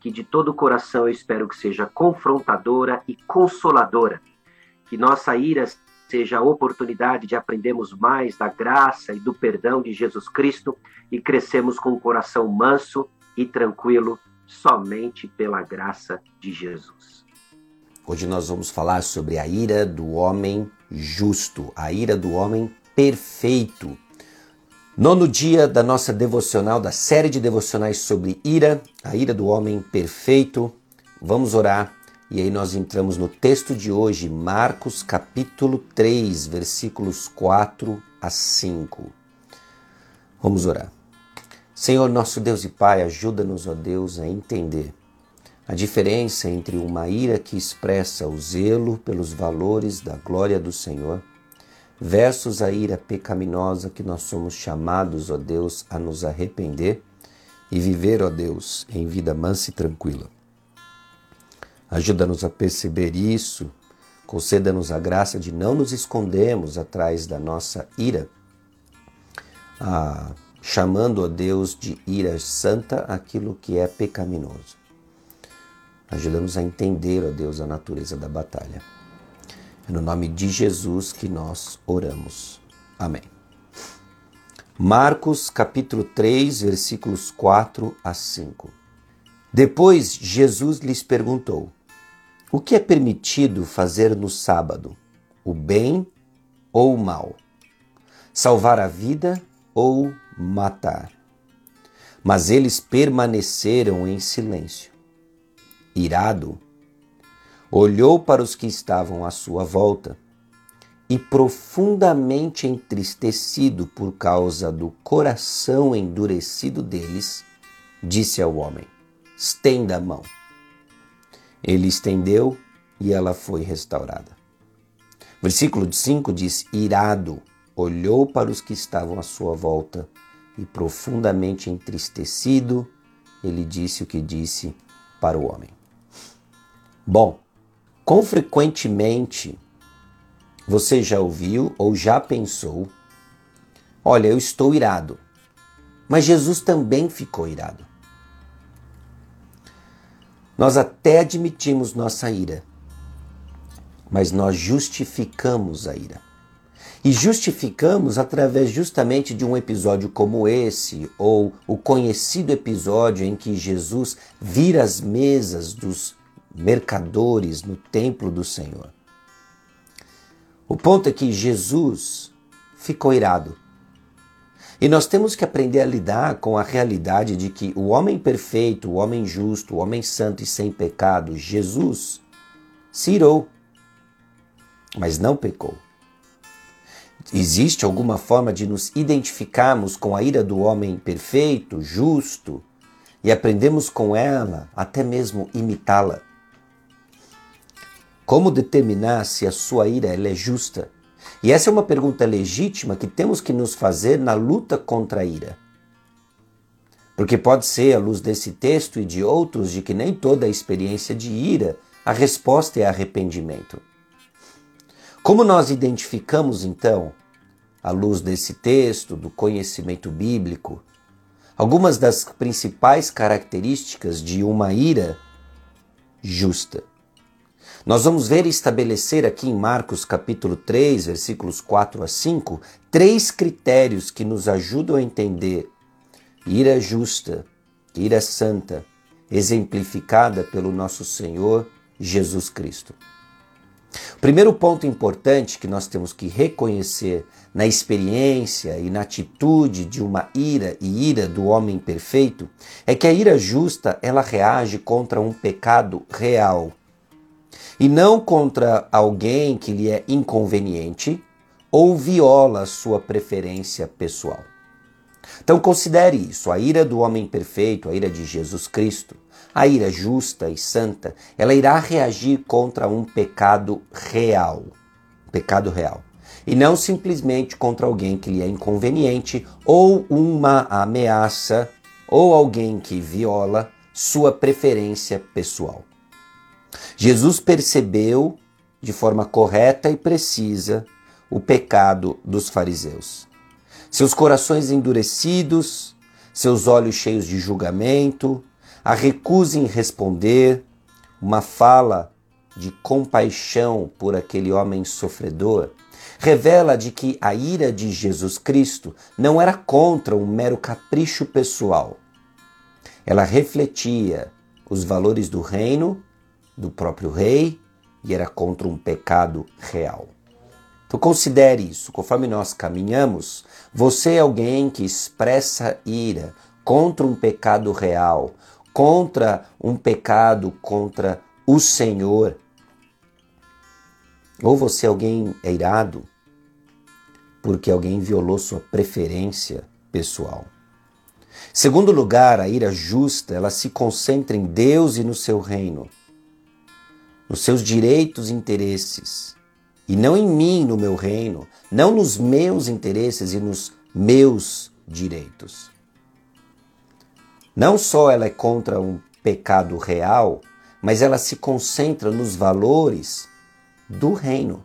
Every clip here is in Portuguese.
que de todo o coração eu espero que seja confrontadora e consoladora. Que nossa ira seja a oportunidade de aprendermos mais da graça e do perdão de Jesus Cristo e crescemos com o coração manso e tranquilo somente pela graça de Jesus. Hoje nós vamos falar sobre a ira do homem justo, a ira do homem perfeito. Nono dia da nossa devocional, da série de devocionais sobre ira, a ira do homem perfeito. Vamos orar e aí nós entramos no texto de hoje, Marcos capítulo 3, versículos 4 a 5. Vamos orar. Senhor nosso Deus e Pai, ajuda-nos, ó Deus, a entender a diferença entre uma ira que expressa o zelo pelos valores da glória do Senhor versus a ira pecaminosa que nós somos chamados, ó Deus, a nos arrepender e viver, ó Deus, em vida mansa e tranquila. Ajuda-nos a perceber isso, conceda-nos a graça de não nos escondermos atrás da nossa ira, chamando, ó Deus, de ira santa aquilo que é pecaminoso. Ajuda-nos a entender, ó Deus, a natureza da batalha. É no nome de Jesus que nós oramos. Amém. Marcos capítulo 3, versículos 4 a 5. Depois Jesus lhes perguntou: O que é permitido fazer no sábado? O bem ou o mal? Salvar a vida ou matar? Mas eles permaneceram em silêncio. Irado, olhou para os que estavam à sua volta e, profundamente entristecido por causa do coração endurecido deles, disse ao homem: Estenda a mão. Ele estendeu e ela foi restaurada. Versículo 5 diz: Irado, olhou para os que estavam à sua volta e, profundamente entristecido, ele disse o que disse para o homem. Bom, Quão frequentemente você já ouviu ou já pensou: olha, eu estou irado, mas Jesus também ficou irado. Nós até admitimos nossa ira, mas nós justificamos a ira. E justificamos através justamente de um episódio como esse, ou o conhecido episódio em que Jesus vira as mesas dos mercadores no templo do Senhor. O ponto é que Jesus ficou irado. E nós temos que aprender a lidar com a realidade de que o homem perfeito, o homem justo, o homem santo e sem pecado, Jesus, se irou, mas não pecou. Existe alguma forma de nos identificarmos com a ira do homem perfeito, justo, e aprendemos com ela, até mesmo imitá-la? Como determinar se a sua ira é justa? E essa é uma pergunta legítima que temos que nos fazer na luta contra a ira. Porque pode ser, à luz desse texto e de outros, de que nem toda a experiência de ira, a resposta é arrependimento. Como nós identificamos, então, à luz desse texto, do conhecimento bíblico, algumas das principais características de uma ira justa? Nós vamos ver estabelecer aqui em Marcos capítulo 3, versículos 4 a 5, três critérios que nos ajudam a entender ira justa, ira santa, exemplificada pelo nosso Senhor Jesus Cristo. O primeiro ponto importante que nós temos que reconhecer na experiência e na atitude de uma ira e ira do homem perfeito é que a ira justa ela reage contra um pecado real e não contra alguém que lhe é inconveniente ou viola sua preferência pessoal. Então considere isso, a ira do homem perfeito, a ira de Jesus Cristo, a ira justa e santa, ela irá reagir contra um pecado real. Pecado real. E não simplesmente contra alguém que lhe é inconveniente ou uma ameaça ou alguém que viola sua preferência pessoal. Jesus percebeu de forma correta e precisa o pecado dos fariseus. Seus corações endurecidos, seus olhos cheios de julgamento, a recusa em responder, uma fala de compaixão por aquele homem sofredor, revela de que a ira de Jesus Cristo não era contra um mero capricho pessoal. Ela refletia os valores do reino, do próprio rei, e era contra um pecado real. Então considere isso. Conforme nós caminhamos, você é alguém que expressa ira contra um pecado real, contra um pecado contra o Senhor. Ou você alguém é irado porque alguém violou sua preferência pessoal. Segundo lugar, a ira justa, ela se concentra em Deus e no seu reino, nos seus direitos e interesses, e não em mim, no meu reino, não nos meus interesses e nos meus direitos. Não só ela é contra um pecado real, mas ela se concentra nos valores do reino.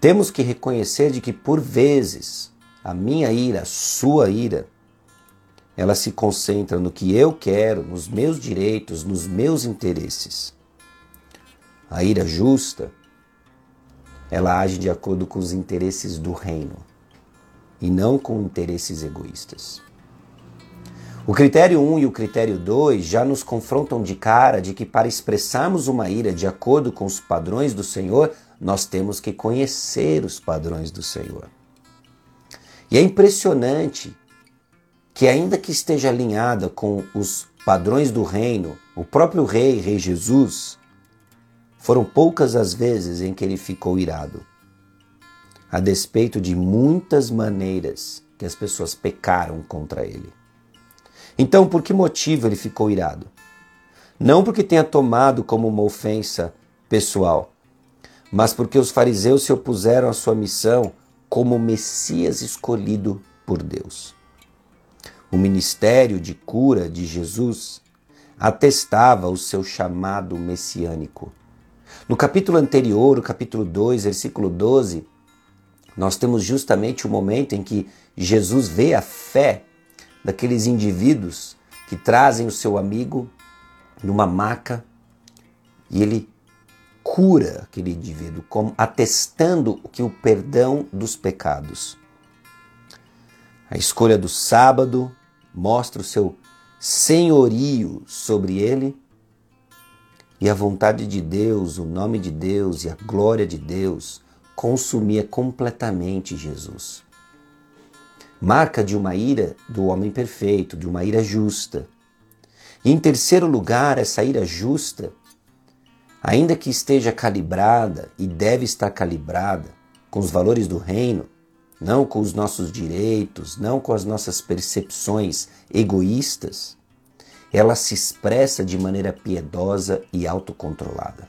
Temos que reconhecer de que por vezes a minha ira, a sua ira, ela se concentra no que eu quero, nos meus direitos, nos meus interesses. A ira justa, ela age de acordo com os interesses do reino e não com interesses egoístas. O critério 1 e o critério 2 já nos confrontam de cara de que para expressarmos uma ira de acordo com os padrões do Senhor, nós temos que conhecer os padrões do Senhor. E é impressionante que, ainda que esteja alinhada com os padrões do reino, o próprio rei, Rei Jesus, foram poucas as vezes em que ele ficou irado, a despeito de muitas maneiras que as pessoas pecaram contra ele. Então, por que motivo ele ficou irado? Não porque tenha tomado como uma ofensa pessoal, mas porque os fariseus se opuseram à sua missão como Messias escolhido por Deus. O ministério de cura de Jesus atestava o seu chamado messiânico. No capítulo anterior, o capítulo 2, versículo 12, nós temos justamente o momento em que Jesus vê a fé daqueles indivíduos que trazem o seu amigo numa maca e ele cura aquele indivíduo, como atestando que o perdão dos pecados. A escolha do sábado mostra o seu senhorio sobre ele e a vontade de Deus, o nome de Deus e a glória de Deus consumia completamente Jesus marca de uma ira do homem perfeito, de uma ira justa. E em terceiro lugar, essa ira justa, ainda que esteja calibrada e deve estar calibrada com os valores do reino, não com os nossos direitos, não com as nossas percepções egoístas, ela se expressa de maneira piedosa e autocontrolada.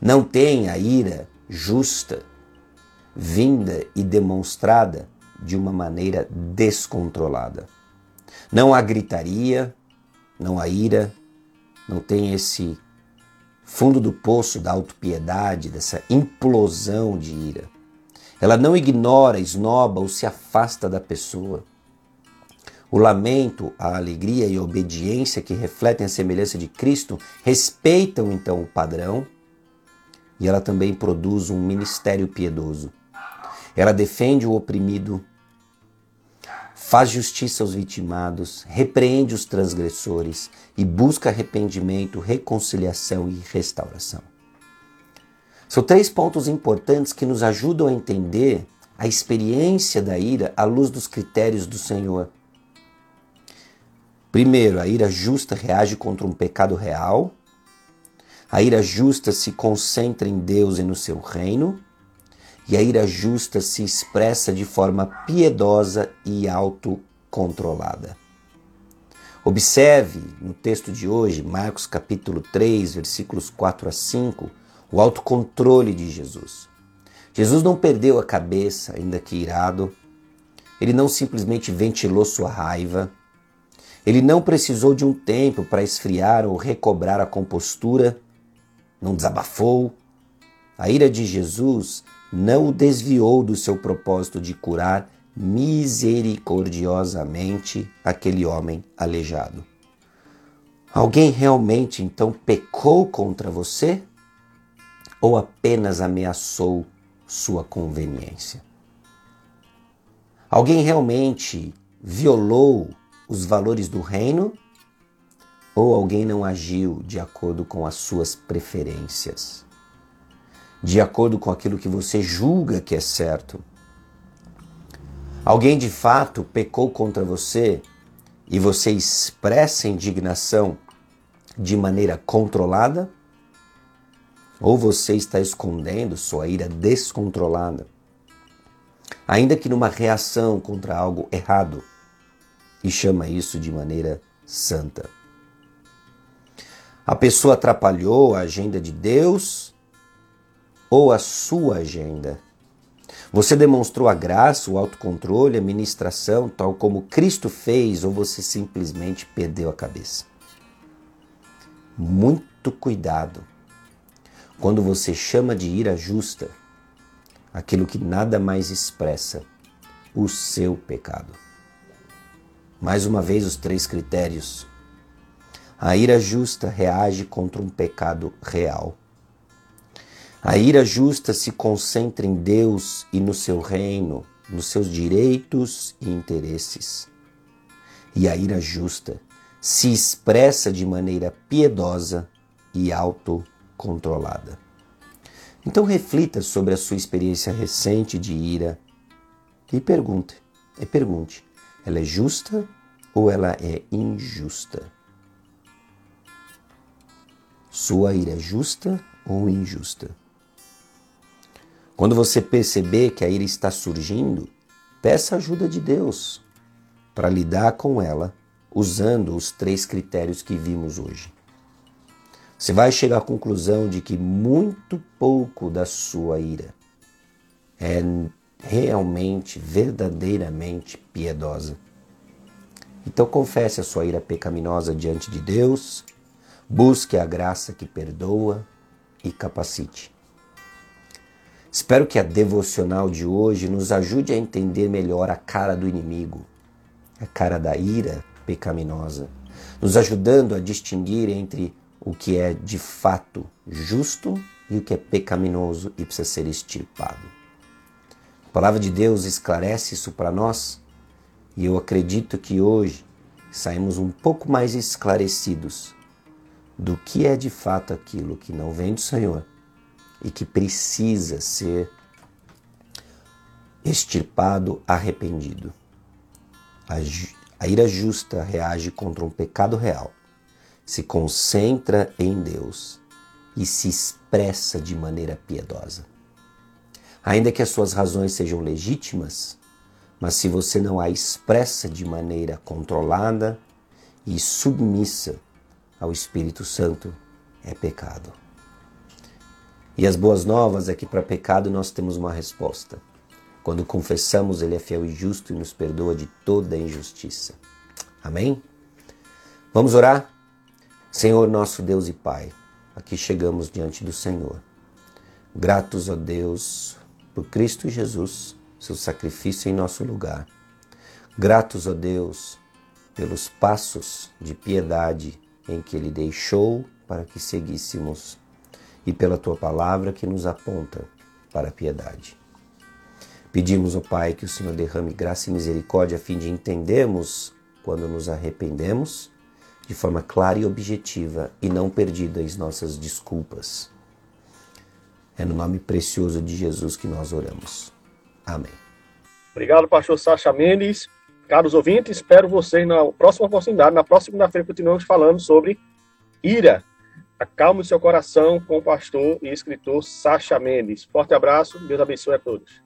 Não tem a ira justa, vinda e demonstrada de uma maneira descontrolada. Não há gritaria, não há ira, não tem esse fundo do poço da autopiedade, dessa implosão de ira. Ela não ignora, esnoba ou se afasta da pessoa. O lamento, a alegria e a obediência que refletem a semelhança de Cristo respeitam então o padrão e ela também produz um ministério piedoso. Ela defende o oprimido, faz justiça aos vitimados, repreende os transgressores e busca arrependimento, reconciliação e restauração. São três pontos importantes que nos ajudam a entender a experiência da ira à luz dos critérios do Senhor. Primeiro, a ira justa reage contra um pecado real. A ira justa se concentra em Deus e no seu reino e a ira justa se expressa de forma piedosa e autocontrolada. Observe no texto de hoje, Marcos capítulo 3, versículos 4 a 5, o autocontrole de Jesus. Jesus não perdeu a cabeça, ainda que irado. Ele não simplesmente ventilou sua raiva. Ele não precisou de um tempo para esfriar ou recobrar a compostura. Não desabafou. A ira de Jesus não o desviou do seu propósito de curar misericordiosamente aquele homem aleijado. Alguém realmente então pecou contra você ou apenas ameaçou sua conveniência? Alguém realmente violou os valores do reino ou alguém não agiu de acordo com as suas preferências? de acordo com aquilo que você julga que é certo. Alguém de fato pecou contra você e você expressa indignação de maneira controlada? Ou você está escondendo sua ira descontrolada? Ainda que numa reação contra algo errado, e chama isso de maneira santa. A pessoa atrapalhou a agenda de Deus ou a sua agenda. Você demonstrou a graça, o autocontrole, a ministração, tal como Cristo fez, ou você simplesmente perdeu a cabeça? Muito cuidado quando você chama de ira justa aquilo que nada mais expressa o seu pecado. Mais uma vez, os três critérios. A ira justa reage contra um pecado real. A ira justa se concentra em Deus e no seu reino, nos seus direitos e interesses. E a ira justa se expressa de maneira piedosa e autocontrolada. Então reflita sobre a sua experiência recente de ira e pergunte, e pergunte, ela é justa ou ela é injusta? Sua ira é justa ou injusta? Quando você perceber que a ira está surgindo, peça ajuda de Deus para lidar com ela usando os três critérios que vimos hoje. Você vai chegar à conclusão de que muito pouco da sua ira é realmente, verdadeiramente piedosa. Então confesse a sua ira pecaminosa diante de Deus, busque a graça que perdoa e capacite. Espero que a devocional de hoje nos ajude a entender melhor a cara do inimigo, a cara da ira pecaminosa, nos ajudando a distinguir entre o que é de fato justo e o que é pecaminoso e precisa ser extirpado. A palavra de Deus esclarece isso para nós e eu acredito que hoje saímos um pouco mais esclarecidos do que é de fato aquilo que não vem do Senhor e que precisa ser extirpado, arrependido. A, ira justa reage contra um pecado real, se concentra em Deus e se expressa de maneira piedosa. Ainda que as suas razões sejam legítimas, mas se você não a expressa de maneira controlada e submissa ao Espírito Santo, é pecado. E as boas novas é que para pecado nós temos uma resposta. Quando confessamos, Ele é fiel e justo e nos perdoa de toda injustiça. Amém? Vamos orar? Senhor nosso Deus e Pai, aqui chegamos diante do Senhor. Gratos a Deus por Cristo Jesus, seu sacrifício em nosso lugar. Gratos a Deus pelos passos de piedade em que Ele deixou para que seguíssemos e pela tua palavra que nos aponta para a piedade. Pedimos, ó Pai, que o Senhor derrame graça e misericórdia a fim de entendermos quando nos arrependemos de forma clara e objetiva e não perdida as nossas desculpas. É no nome precioso de Jesus que nós oramos. Amém. Obrigado, pastor Sacha Mendes. Caros ouvintes, espero vocês na próxima oportunidade. Na próxima segunda-feira continuamos falando sobre ira. Acalme seu coração com o pastor e escritor Sacha Mendes. Forte abraço, Deus abençoe a todos.